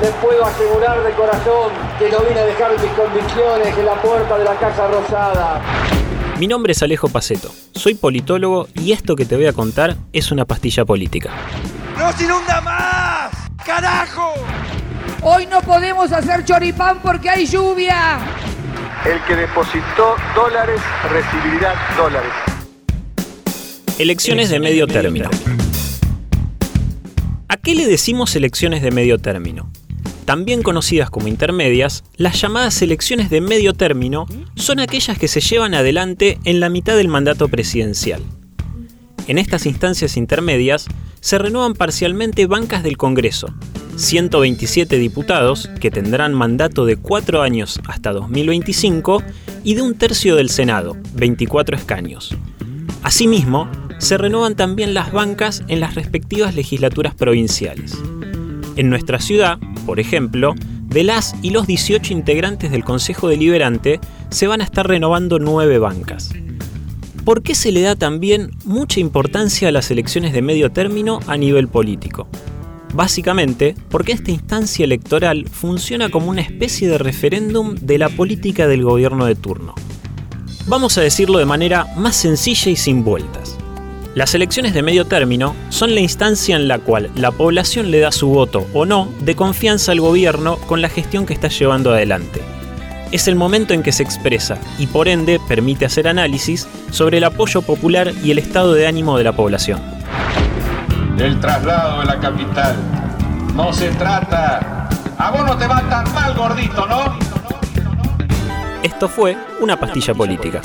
les puedo asegurar de corazón que no vine a dejar mis convicciones en la puerta de la Casa Rosada. Mi nombre es Alejo Paceto, soy politólogo y esto que te voy a contar es una pastilla política. ¡No se inunda más! ¡Carajo! Hoy no podemos hacer choripán porque hay lluvia. El que depositó dólares recibirá dólares. Elecciones de medio término. ¿A qué le decimos elecciones de medio término? También conocidas como intermedias, las llamadas elecciones de medio término son aquellas que se llevan adelante en la mitad del mandato presidencial. En estas instancias intermedias se renuevan parcialmente bancas del Congreso, 127 diputados, que tendrán mandato de 4 años hasta 2025, y de un tercio del Senado, 24 escaños. Asimismo, se renuevan también las bancas en las respectivas legislaturas provinciales. En nuestra ciudad, por ejemplo, de las y los 18 integrantes del Consejo Deliberante se van a estar renovando 9 bancas. ¿Por qué se le da también mucha importancia a las elecciones de medio término a nivel político? Básicamente porque esta instancia electoral funciona como una especie de referéndum de la política del gobierno de turno. Vamos a decirlo de manera más sencilla y sin vueltas. Las elecciones de medio término son la instancia en la cual la población le da su voto o no de confianza al gobierno con la gestión que está llevando adelante. Es el momento en que se expresa y por ende permite hacer análisis sobre el apoyo popular y el estado de ánimo de la población el traslado de la capital. No se trata. A vos no te va tan mal, gordito, ¿no? Esto fue una pastilla política.